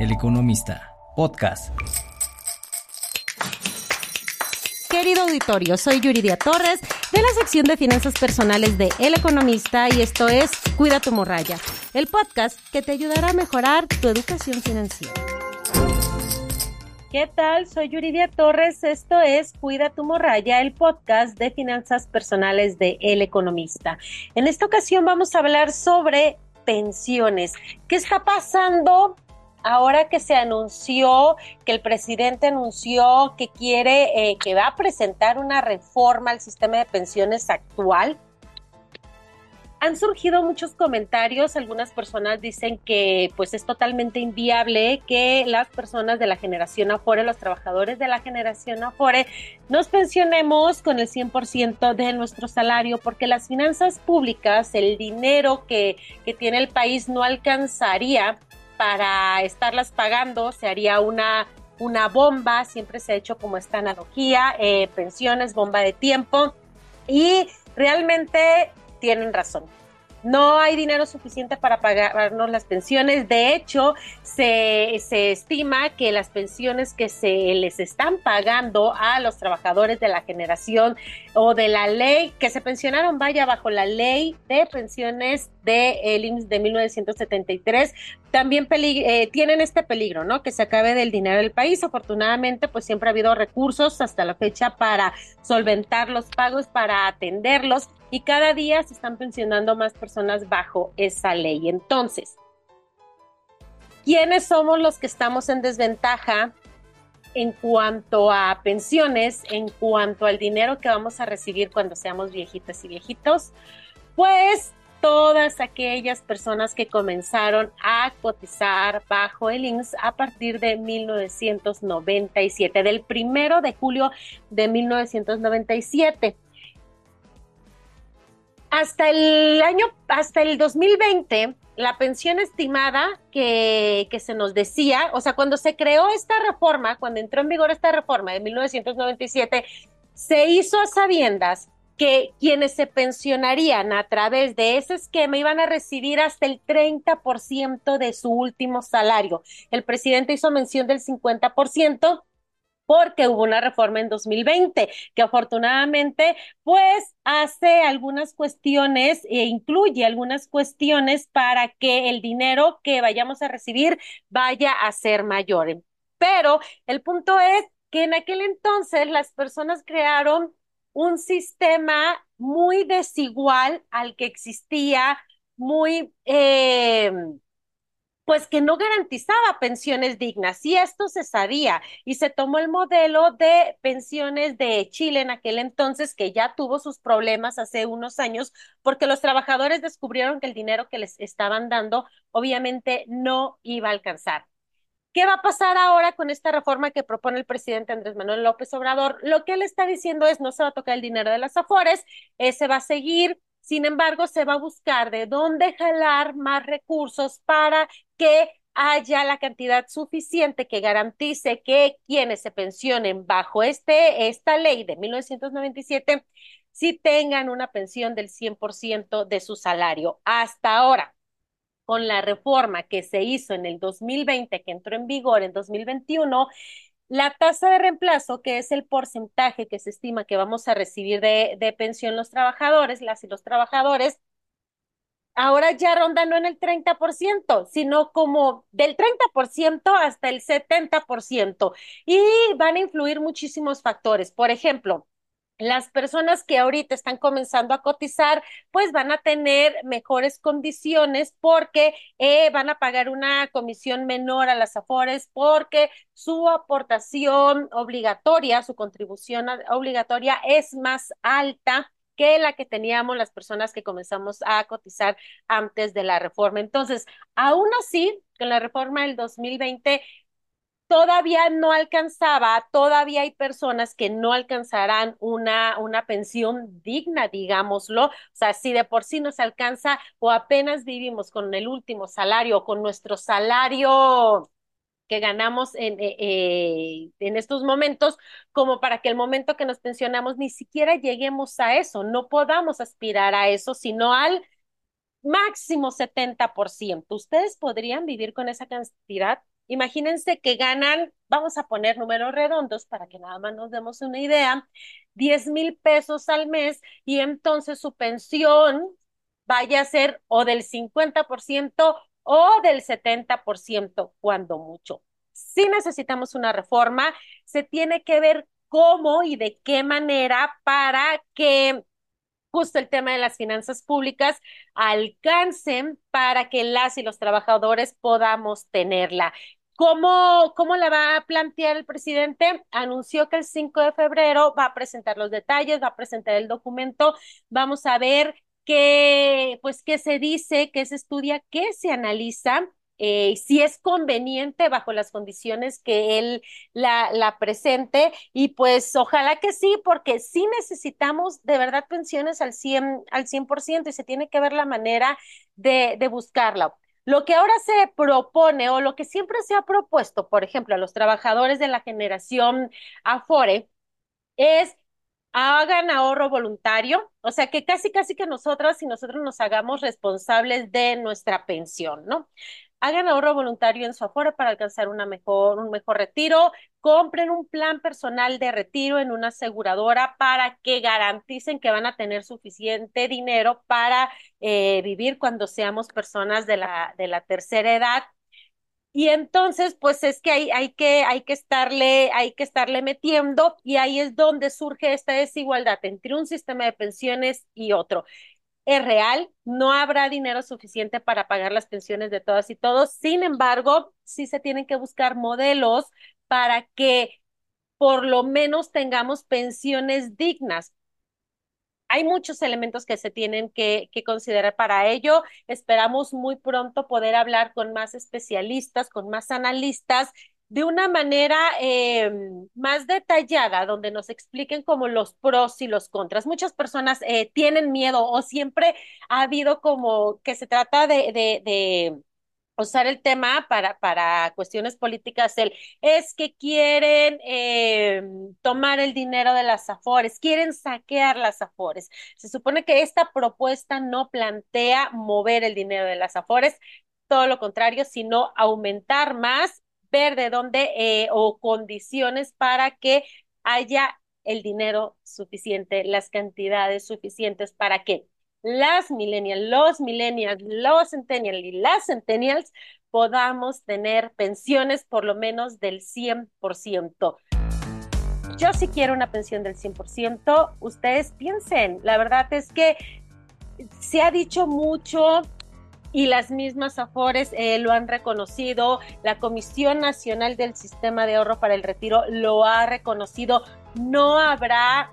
El Economista, podcast. Querido auditorio, soy Yuridia Torres de la sección de finanzas personales de El Economista y esto es Cuida tu morralla, el podcast que te ayudará a mejorar tu educación financiera. ¿Qué tal? Soy Yuridia Torres. Esto es Cuida tu morralla, el podcast de finanzas personales de El Economista. En esta ocasión vamos a hablar sobre pensiones. ¿Qué está pasando ahora que se anunció, que el presidente anunció que quiere, eh, que va a presentar una reforma al sistema de pensiones actual, han surgido muchos comentarios, algunas personas dicen que pues es totalmente inviable que las personas de la generación Afore, los trabajadores de la generación Afore, nos pensionemos con el 100% de nuestro salario porque las finanzas públicas, el dinero que, que tiene el país no alcanzaría para estarlas pagando, se haría una, una bomba, siempre se ha hecho como esta analogía, eh, pensiones, bomba de tiempo, y realmente tienen razón. No hay dinero suficiente para pagarnos las pensiones. De hecho, se, se, estima que las pensiones que se les están pagando a los trabajadores de la generación o de la ley, que se pensionaron, vaya, bajo la ley de pensiones de el IMSS de 1973, también eh, tienen este peligro, ¿no? Que se acabe del dinero del país. Afortunadamente, pues siempre ha habido recursos hasta la fecha para solventar los pagos, para atenderlos y cada día se están pensionando más personas bajo esa ley. Entonces, ¿quiénes somos los que estamos en desventaja en cuanto a pensiones, en cuanto al dinero que vamos a recibir cuando seamos viejitas y viejitos? Pues todas aquellas personas que comenzaron a cotizar bajo el INSS a partir de 1997, del primero de julio de 1997. Hasta el año, hasta el 2020, la pensión estimada que, que, se nos decía, o sea, cuando se creó esta reforma, cuando entró en vigor esta reforma de 1997, se hizo a sabiendas que quienes se pensionarían a través de ese esquema iban a recibir hasta el 30% de su último salario. El presidente hizo mención del 50% porque hubo una reforma en 2020 que afortunadamente pues hace algunas cuestiones e incluye algunas cuestiones para que el dinero que vayamos a recibir vaya a ser mayor. Pero el punto es que en aquel entonces las personas crearon un sistema muy desigual al que existía, muy, eh, pues que no garantizaba pensiones dignas. Y esto se sabía y se tomó el modelo de pensiones de Chile en aquel entonces, que ya tuvo sus problemas hace unos años, porque los trabajadores descubrieron que el dinero que les estaban dando obviamente no iba a alcanzar. ¿Qué va a pasar ahora con esta reforma que propone el presidente Andrés Manuel López Obrador? Lo que él está diciendo es no se va a tocar el dinero de las afores, eh, se va a seguir, sin embargo, se va a buscar de dónde jalar más recursos para que haya la cantidad suficiente que garantice que quienes se pensionen bajo este, esta ley de 1997 sí tengan una pensión del 100% de su salario. Hasta ahora, con la reforma que se hizo en el 2020, que entró en vigor en 2021, la tasa de reemplazo, que es el porcentaje que se estima que vamos a recibir de, pensión los trabajadores, las y los trabajadores, ahora ya ronda no en el 30%, sino como del 30% hasta el 70%. Y van a influir muchísimos factores. Por ejemplo, las personas que ahorita están comenzando a cotizar, pues van a tener mejores condiciones porque eh, van a pagar una comisión menor a las AFORES porque su aportación obligatoria, su contribución obligatoria es más alta que la que teníamos las personas que comenzamos a cotizar antes de la reforma. Entonces, aún así, con la reforma del 2020, todavía no alcanzaba, todavía hay personas que no alcanzarán una, una pensión digna, digámoslo. O sea, si de por sí nos alcanza o apenas vivimos con el último salario, con nuestro salario que ganamos en, eh, eh, en estos momentos, como para que el momento que nos pensionamos ni siquiera lleguemos a eso, no podamos aspirar a eso, sino al máximo 70%. ¿Ustedes podrían vivir con esa cantidad? Imagínense que ganan, vamos a poner números redondos para que nada más nos demos una idea, 10 mil pesos al mes y entonces su pensión vaya a ser o del 50% o del 70% cuando mucho. Si necesitamos una reforma, se tiene que ver cómo y de qué manera para que justo el tema de las finanzas públicas alcancen para que las y los trabajadores podamos tenerla. ¿Cómo, ¿Cómo la va a plantear el presidente? Anunció que el 5 de febrero va a presentar los detalles, va a presentar el documento. Vamos a ver qué, pues, qué se dice, qué se estudia, qué se analiza eh, si es conveniente bajo las condiciones que él la, presente y pues ojalá que sí, porque sí necesitamos de verdad pensiones al 100, al 100% y se tiene que ver la manera de, de buscarla. Lo que ahora se propone o lo que siempre se ha propuesto, por ejemplo, a los trabajadores de la generación Afore, es hagan ahorro voluntario, o sea, que casi, casi que nosotras y nosotros nos hagamos responsables de nuestra pensión, ¿no? Hagan ahorro voluntario en su Afore para alcanzar una mejor, un mejor retiro, compren un plan personal de retiro en una aseguradora para que garanticen que van a tener suficiente dinero para eh, vivir cuando seamos personas de la, de la tercera edad. Y entonces, pues es que hay, hay que hay que estarle, hay que estarle metiendo, y ahí es donde surge esta desigualdad entre un sistema de pensiones y otro es real, no habrá dinero suficiente para pagar las pensiones de todas y todos. Sin embargo, sí se tienen que buscar modelos para que por lo menos tengamos pensiones dignas. Hay muchos elementos que se tienen que, que, considerar para ello. Esperamos muy pronto poder hablar con más especialistas, con más analistas de una manera eh, más detallada, donde nos expliquen como los pros y los contras. Muchas personas eh, tienen miedo o siempre ha habido como que se trata de, de, usar el tema para, para cuestiones políticas, el, es que quieren eh, tomar el dinero de las afores, quieren saquear las afores. Se supone que esta propuesta no plantea mover el dinero de las afores, todo lo contrario, sino aumentar más ver de dónde eh, o condiciones para que haya el dinero suficiente, las cantidades suficientes para que las millennials, los millennials, los centennials y las centennials podamos tener pensiones por lo menos del 100%. Yo sí quiero una pensión del 100%, ustedes piensen, la verdad es que se ha dicho mucho, y las mismas AFORES eh, lo han reconocido, la Comisión Nacional del Sistema de Ahorro para el Retiro lo ha reconocido, no habrá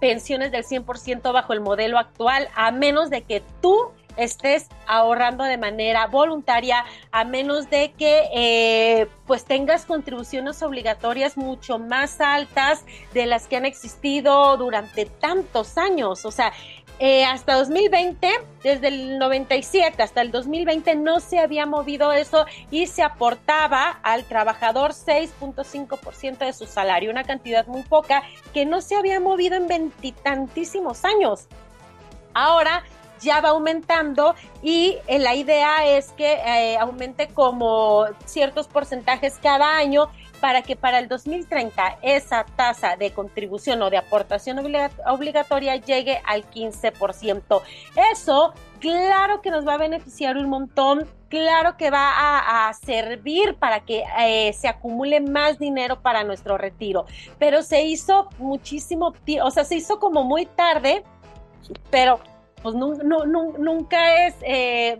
pensiones del 100% bajo el modelo actual, a menos de que tú estés ahorrando de manera voluntaria, a menos de que eh, pues tengas contribuciones obligatorias mucho más altas de las que han existido durante tantos años. O sea, eh, hasta 2020, desde el 97 hasta el 2020 no se había movido eso y se aportaba al trabajador 6.5% de su salario, una cantidad muy poca que no se había movido en veintitantísimos años. Ahora ya va aumentando y eh, la idea es que eh, aumente como ciertos porcentajes cada año para que para el 2030 esa tasa de contribución o de aportación obligatoria llegue al 15%. Eso, claro que nos va a beneficiar un montón, claro que va a, servir para que eh, se acumule más dinero para nuestro retiro, pero se hizo muchísimo, o sea, se hizo como muy tarde, pero pues nunca es eh,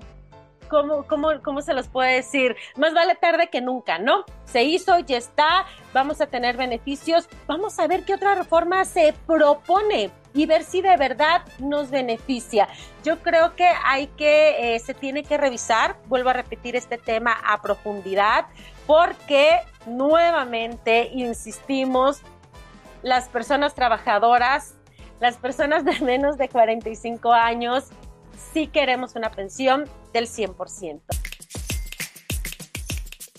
¿cómo, cómo, cómo se los puede decir? Más vale tarde que nunca, ¿no? Se hizo, ya está, vamos a tener beneficios, vamos a ver qué otra reforma se propone y ver si de verdad nos beneficia. Yo creo que hay que, eh, se tiene que revisar, vuelvo a repetir este tema a profundidad, porque nuevamente insistimos, las personas trabajadoras, las personas de menos de 45 años, sí queremos una pensión del 100%.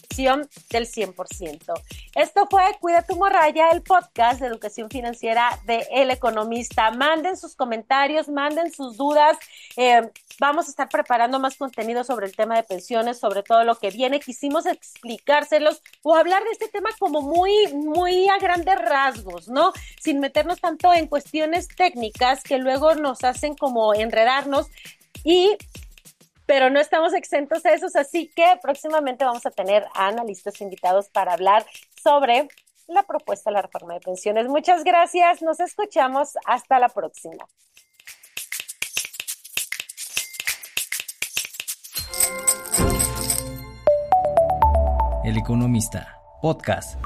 Pensión del 100%. Esto fue Cuida tu morraya, el podcast de educación financiera de El Economista. Manden sus comentarios, manden sus dudas. Eh, vamos a estar preparando más contenido sobre el tema de pensiones, sobre todo lo que viene. Quisimos explicárselos o hablar de este tema como muy, muy a grandes rasgos, ¿no? Sin meternos tanto en cuestiones técnicas que luego nos hacen como enredarnos y pero no estamos exentos de esos, así que próximamente vamos a tener a analistas invitados para hablar sobre la propuesta de la reforma de pensiones. Muchas gracias, nos escuchamos, hasta la próxima. El Economista, podcast.